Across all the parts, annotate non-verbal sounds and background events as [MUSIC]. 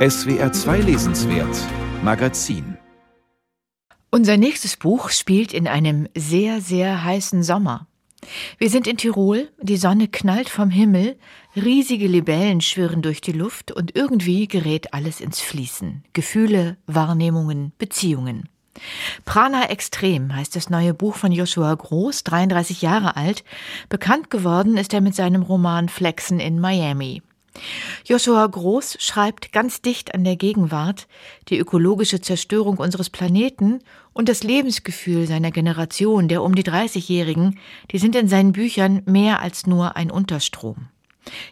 SWR 2 Lesenswert Magazin Unser nächstes Buch spielt in einem sehr, sehr heißen Sommer. Wir sind in Tirol, die Sonne knallt vom Himmel, riesige Libellen schwirren durch die Luft und irgendwie gerät alles ins Fließen. Gefühle, Wahrnehmungen, Beziehungen. Prana Extrem heißt das neue Buch von Joshua Groß, 33 Jahre alt. Bekannt geworden ist er mit seinem Roman Flexen in Miami. Joshua Groß schreibt ganz dicht an der Gegenwart, die ökologische Zerstörung unseres Planeten und das Lebensgefühl seiner Generation, der um die 30-Jährigen, die sind in seinen Büchern mehr als nur ein Unterstrom.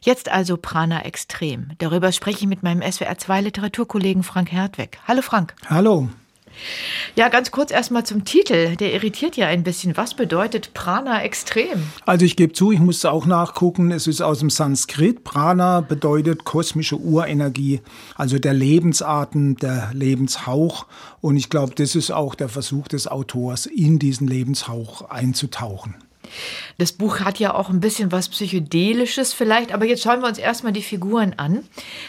Jetzt also Prana Extrem. Darüber spreche ich mit meinem SWR2 Literaturkollegen Frank Hertweg. Hallo Frank. Hallo. Ja, ganz kurz erstmal zum Titel. Der irritiert ja ein bisschen. Was bedeutet Prana extrem? Also ich gebe zu, ich musste auch nachgucken. Es ist aus dem Sanskrit. Prana bedeutet kosmische Urenergie, also der Lebensatem, der Lebenshauch. Und ich glaube, das ist auch der Versuch des Autors, in diesen Lebenshauch einzutauchen. Das Buch hat ja auch ein bisschen was Psychedelisches vielleicht, aber jetzt schauen wir uns erstmal die Figuren an.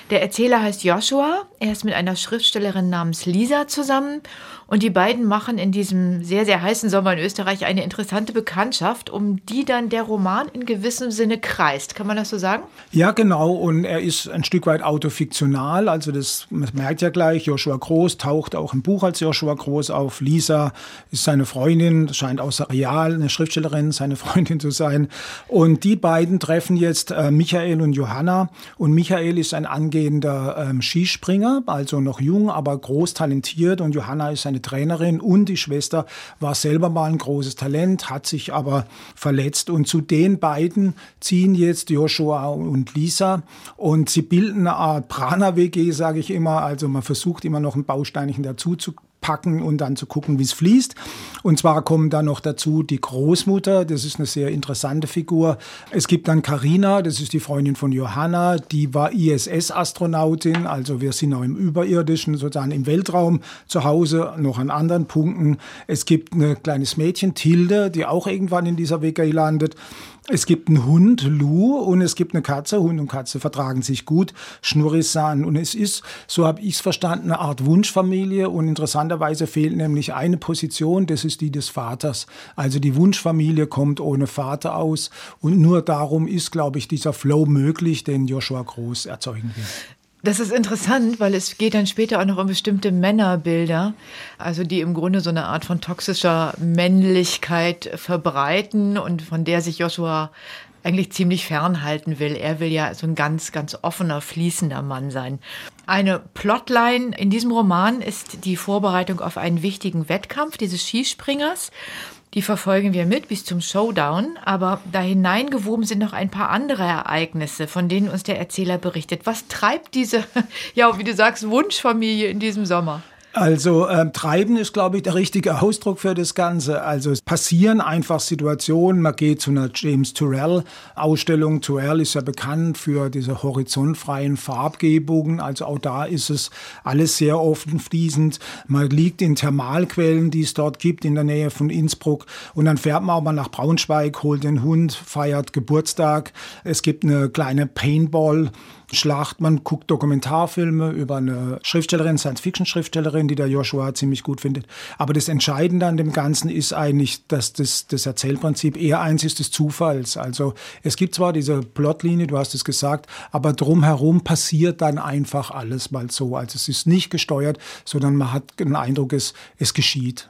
Der Erzähler heißt Joshua, er ist mit einer Schriftstellerin namens Lisa zusammen und die beiden machen in diesem sehr, sehr heißen Sommer in Österreich eine interessante Bekanntschaft, um die dann der Roman in gewissem Sinne kreist. Kann man das so sagen? Ja, genau. Und er ist ein Stück weit autofiktional. Also das man merkt ja gleich, Joshua Groß taucht auch im Buch als Joshua Groß auf. Lisa ist seine Freundin, scheint außer real eine Schriftstellerin, seine Freundin zu sein. Und die beiden treffen jetzt äh, Michael und Johanna. Und Michael ist ein angehender ähm, Skispringer, also noch jung, aber groß talentiert. Und Johanna ist eine eine Trainerin und die Schwester war selber mal ein großes Talent, hat sich aber verletzt. Und zu den beiden ziehen jetzt Joshua und Lisa und sie bilden eine Art Prana-WG, sage ich immer. Also man versucht immer noch ein Bausteinchen dazu zu packen und dann zu gucken, wie es fließt. Und zwar kommen da noch dazu die Großmutter, das ist eine sehr interessante Figur. Es gibt dann Karina, das ist die Freundin von Johanna, die war ISS-Astronautin, also wir sind auch im Überirdischen, sozusagen im Weltraum zu Hause, noch an anderen Punkten. Es gibt ein kleines Mädchen, Tilde, die auch irgendwann in dieser WG landet. Es gibt einen Hund, Lou, und es gibt eine Katze. Hund und Katze vertragen sich gut, Schnurrisan. Und es ist, so habe ich es verstanden, eine Art Wunschfamilie. Und interessanterweise fehlt nämlich eine Position, das ist die des Vaters. Also die Wunschfamilie kommt ohne Vater aus. Und nur darum ist, glaube ich, dieser Flow möglich, den Joshua Groß erzeugen will. Das ist interessant, weil es geht dann später auch noch um bestimmte Männerbilder, also die im Grunde so eine Art von toxischer Männlichkeit verbreiten und von der sich Joshua eigentlich ziemlich fernhalten will. Er will ja so ein ganz, ganz offener, fließender Mann sein. Eine Plotline in diesem Roman ist die Vorbereitung auf einen wichtigen Wettkampf dieses Skispringers. Die verfolgen wir mit bis zum Showdown, aber da hineingewoben sind noch ein paar andere Ereignisse, von denen uns der Erzähler berichtet. Was treibt diese, [LAUGHS] ja, wie du sagst, Wunschfamilie in diesem Sommer? Also ähm, treiben ist, glaube ich, der richtige Ausdruck für das Ganze. Also es passieren einfach Situationen. Man geht zu einer James Turrell Ausstellung. Turrell ist ja bekannt für diese horizontfreien Farbgebungen. Also auch da ist es alles sehr offen fließend. Man liegt in Thermalquellen, die es dort gibt in der Nähe von Innsbruck. Und dann fährt man auch mal nach Braunschweig, holt den Hund, feiert Geburtstag. Es gibt eine kleine Paintball Schlacht. Man guckt Dokumentarfilme über eine Schriftstellerin, Science-Fiction-Schriftstellerin, die der Joshua ziemlich gut findet. Aber das Entscheidende an dem Ganzen ist eigentlich, dass das, das Erzählprinzip eher eins ist des Zufalls. Also es gibt zwar diese Plotlinie, du hast es gesagt, aber drumherum passiert dann einfach alles mal so. Also es ist nicht gesteuert, sondern man hat den Eindruck, es, es geschieht.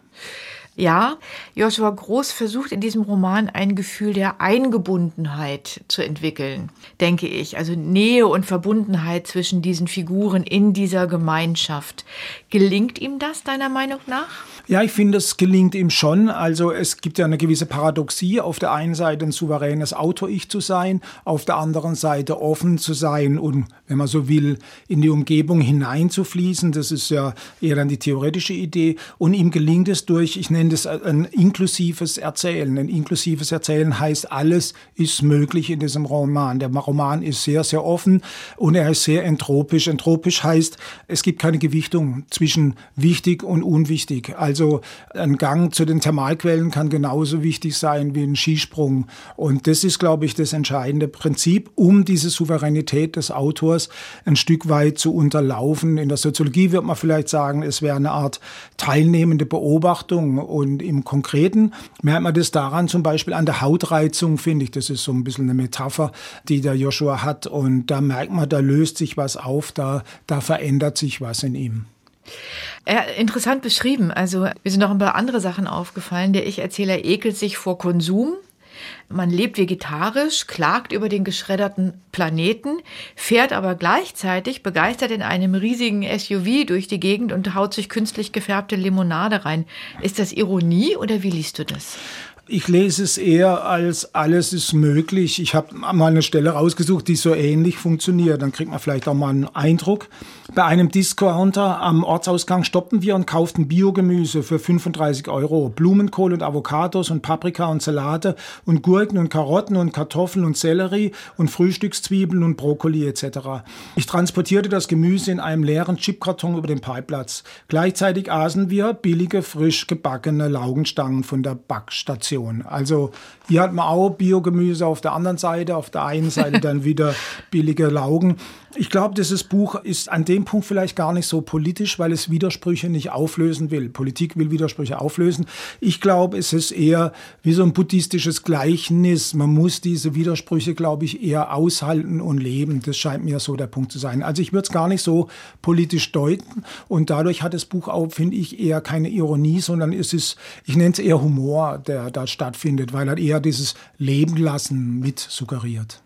Ja, Joshua Groß versucht in diesem Roman ein Gefühl der Eingebundenheit zu entwickeln, denke ich. Also Nähe und Verbundenheit zwischen diesen Figuren in dieser Gemeinschaft. Gelingt ihm das deiner Meinung nach? Ja, ich finde, es gelingt ihm schon. Also es gibt ja eine gewisse Paradoxie. Auf der einen Seite ein souveränes Autor-Ich zu sein, auf der anderen Seite offen zu sein und, wenn man so will, in die Umgebung hineinzufließen. Das ist ja eher dann die theoretische Idee. Und ihm gelingt es durch, ich nenne das ein inklusives Erzählen. Ein inklusives Erzählen heißt, alles ist möglich in diesem Roman. Der Roman ist sehr, sehr offen und er ist sehr entropisch. Entropisch heißt, es gibt keine Gewichtung zwischen wichtig und unwichtig. Also ein Gang zu den Thermalquellen kann genauso wichtig sein wie ein Skisprung. Und das ist, glaube ich, das entscheidende Prinzip, um diese Souveränität des Autors ein Stück weit zu unterlaufen. In der Soziologie wird man vielleicht sagen, es wäre eine Art teilnehmende Beobachtung. Und im Konkreten merkt man das daran, zum Beispiel an der Hautreizung, finde ich. Das ist so ein bisschen eine Metapher, die der Joshua hat. Und da merkt man, da löst sich was auf, da, da verändert sich was in ihm. Ja, interessant beschrieben. Also mir sind noch ein paar andere Sachen aufgefallen. Der Ich-Erzähler ekelt sich vor Konsum. Man lebt vegetarisch, klagt über den geschredderten Planeten, fährt aber gleichzeitig begeistert in einem riesigen SUV durch die Gegend und haut sich künstlich gefärbte Limonade rein. Ist das Ironie oder wie liest du das? Ich lese es eher als alles ist möglich. Ich habe mal eine Stelle rausgesucht, die so ähnlich funktioniert. Dann kriegt man vielleicht auch mal einen Eindruck. Bei einem Discounter am Ortsausgang stoppten wir und kauften Biogemüse für 35 Euro. Blumenkohl und Avocados und Paprika und Salate und Gurken und Karotten und Kartoffeln und Sellerie und Frühstückszwiebeln und Brokkoli etc. Ich transportierte das Gemüse in einem leeren Chipkarton über den Parkplatz. Gleichzeitig aßen wir billige, frisch gebackene Laugenstangen von der Backstation. Also hier hat man auch Biogemüse auf der anderen Seite, auf der einen Seite [LAUGHS] dann wieder billige Laugen. Ich glaube, dieses Buch ist an dem Punkt vielleicht gar nicht so politisch, weil es Widersprüche nicht auflösen will. Politik will Widersprüche auflösen. Ich glaube, es ist eher wie so ein buddhistisches Gleichnis. Man muss diese Widersprüche, glaube ich, eher aushalten und leben. Das scheint mir so der Punkt zu sein. Also ich würde es gar nicht so politisch deuten und dadurch hat das Buch auch, finde ich, eher keine Ironie, sondern es ist, ich nenne es eher Humor, der da stattfindet, weil er eher dieses Leben lassen mit suggeriert.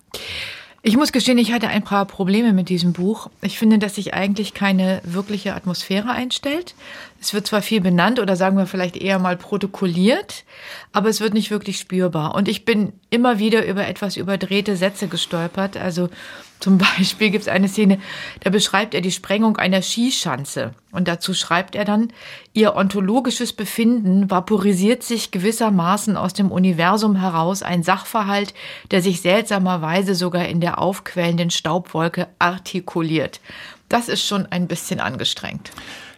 Ich muss gestehen, ich hatte ein paar Probleme mit diesem Buch. Ich finde, dass sich eigentlich keine wirkliche Atmosphäre einstellt. Es wird zwar viel benannt oder sagen wir vielleicht eher mal protokolliert, aber es wird nicht wirklich spürbar. Und ich bin immer wieder über etwas überdrehte Sätze gestolpert. Also zum [LAUGHS] Beispiel gibt es eine Szene, da beschreibt er die Sprengung einer Skischanze. Und dazu schreibt er dann, ihr ontologisches Befinden vaporisiert sich gewissermaßen aus dem Universum heraus, ein Sachverhalt, der sich seltsamerweise sogar in der aufquellenden Staubwolke artikuliert. Das ist schon ein bisschen angestrengt.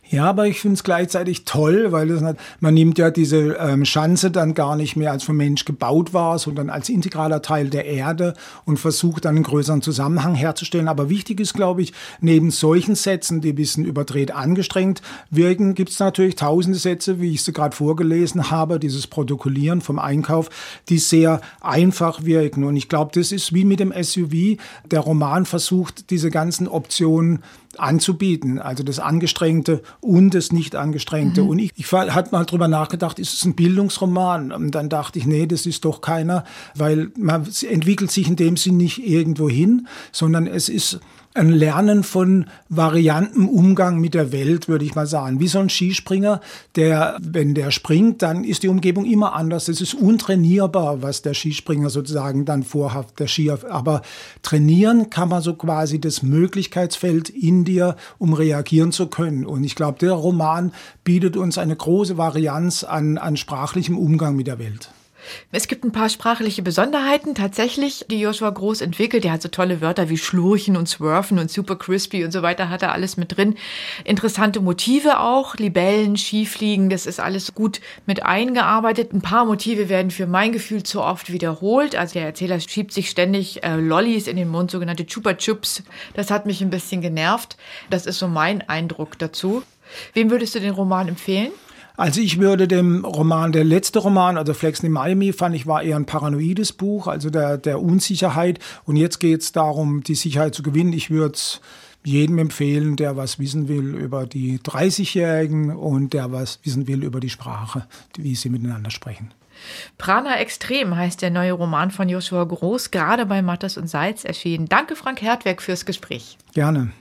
Ja, aber ich finde es gleichzeitig toll, weil es, man nimmt ja diese ähm, Schanze dann gar nicht mehr als vom Mensch gebaut war, sondern als integraler Teil der Erde und versucht dann einen größeren Zusammenhang herzustellen. Aber wichtig ist, glaube ich, neben solchen Sätzen, die ein bisschen überdreht angestrengt wirken, gibt es natürlich tausende Sätze, wie ich sie gerade vorgelesen habe, dieses Protokollieren vom Einkauf, die sehr einfach wirken. Und ich glaube, das ist wie mit dem SUV. Der Roman versucht, diese ganzen Optionen anzubieten, also das Angestrengte und das Nicht-Angestrengte. Mhm. Und ich, ich hatte mal drüber nachgedacht, ist es ein Bildungsroman? Und dann dachte ich, nee, das ist doch keiner, weil man entwickelt sich in dem Sinn nicht irgendwo hin, sondern es ist ein Lernen von varianten Umgang mit der Welt, würde ich mal sagen. Wie so ein Skispringer, der, wenn der springt, dann ist die Umgebung immer anders. Es ist untrainierbar, was der Skispringer sozusagen dann vorhat, der Skier. Aber trainieren kann man so quasi das Möglichkeitsfeld in dir, um reagieren zu können. Und ich glaube, der Roman bietet uns eine große Varianz an, an sprachlichem Umgang mit der Welt. Es gibt ein paar sprachliche Besonderheiten tatsächlich, die Joshua Groß entwickelt. Der hat so tolle Wörter wie Schlurchen und Swerfen und Super Crispy und so weiter, hat er alles mit drin. Interessante Motive auch, Libellen, Skifliegen, das ist alles gut mit eingearbeitet. Ein paar Motive werden für mein Gefühl zu oft wiederholt. Also der Erzähler schiebt sich ständig äh, Lollis in den Mund, sogenannte Chupa Chups. Das hat mich ein bisschen genervt. Das ist so mein Eindruck dazu. Wem würdest du den Roman empfehlen? Also ich würde dem Roman, der letzte Roman, also Flexen in Miami, fand ich war eher ein paranoides Buch, also der, der Unsicherheit. Und jetzt geht es darum, die Sicherheit zu gewinnen. Ich würde es jedem empfehlen, der was wissen will über die 30-Jährigen und der was wissen will über die Sprache, wie sie miteinander sprechen. Prana Extrem heißt der neue Roman von Joshua Groß, gerade bei Mattes und Seitz erschienen. Danke, Frank Hertweg, fürs Gespräch. Gerne.